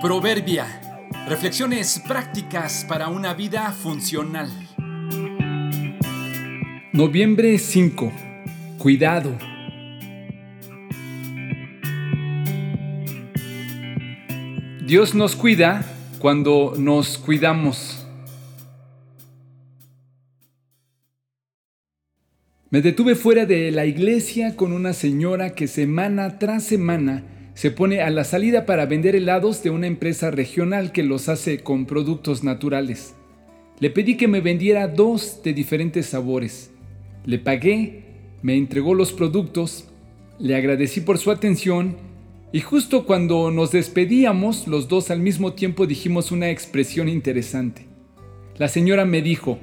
Proverbia. Reflexiones prácticas para una vida funcional. Noviembre 5. Cuidado. Dios nos cuida cuando nos cuidamos. Me detuve fuera de la iglesia con una señora que semana tras semana se pone a la salida para vender helados de una empresa regional que los hace con productos naturales. Le pedí que me vendiera dos de diferentes sabores. Le pagué, me entregó los productos, le agradecí por su atención y justo cuando nos despedíamos, los dos al mismo tiempo dijimos una expresión interesante. La señora me dijo,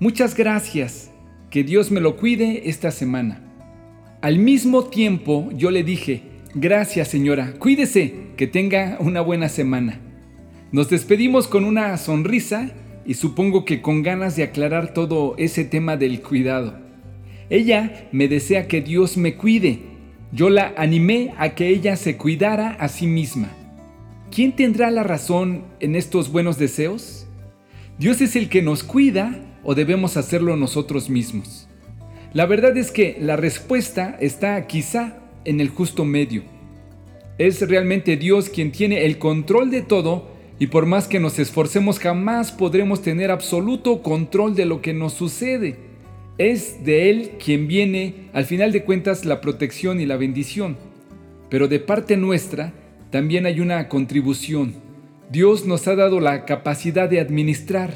muchas gracias, que Dios me lo cuide esta semana. Al mismo tiempo yo le dije, Gracias señora, cuídese, que tenga una buena semana. Nos despedimos con una sonrisa y supongo que con ganas de aclarar todo ese tema del cuidado. Ella me desea que Dios me cuide. Yo la animé a que ella se cuidara a sí misma. ¿Quién tendrá la razón en estos buenos deseos? ¿Dios es el que nos cuida o debemos hacerlo nosotros mismos? La verdad es que la respuesta está quizá en el justo medio. Es realmente Dios quien tiene el control de todo y por más que nos esforcemos jamás podremos tener absoluto control de lo que nos sucede. Es de Él quien viene, al final de cuentas, la protección y la bendición. Pero de parte nuestra también hay una contribución. Dios nos ha dado la capacidad de administrar,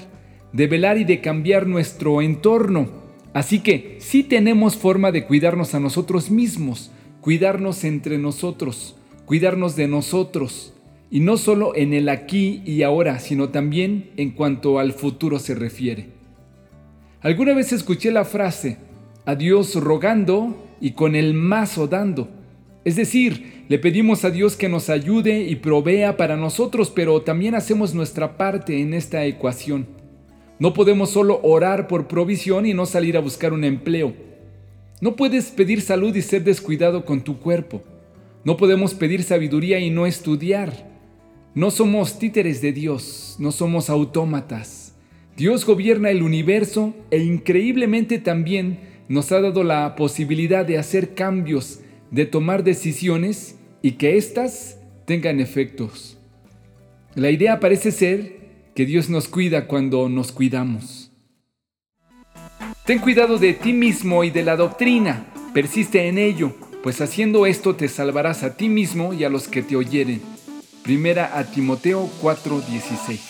de velar y de cambiar nuestro entorno. Así que sí tenemos forma de cuidarnos a nosotros mismos, cuidarnos entre nosotros, cuidarnos de nosotros, y no solo en el aquí y ahora, sino también en cuanto al futuro se refiere. Alguna vez escuché la frase, a Dios rogando y con el mazo dando. Es decir, le pedimos a Dios que nos ayude y provea para nosotros, pero también hacemos nuestra parte en esta ecuación. No podemos solo orar por provisión y no salir a buscar un empleo. No puedes pedir salud y ser descuidado con tu cuerpo. No podemos pedir sabiduría y no estudiar. No somos títeres de Dios, no somos autómatas. Dios gobierna el universo e increíblemente también nos ha dado la posibilidad de hacer cambios, de tomar decisiones y que éstas tengan efectos. La idea parece ser que Dios nos cuida cuando nos cuidamos. Ten cuidado de ti mismo y de la doctrina, persiste en ello, pues haciendo esto te salvarás a ti mismo y a los que te oyeren. Primera a Timoteo 4:16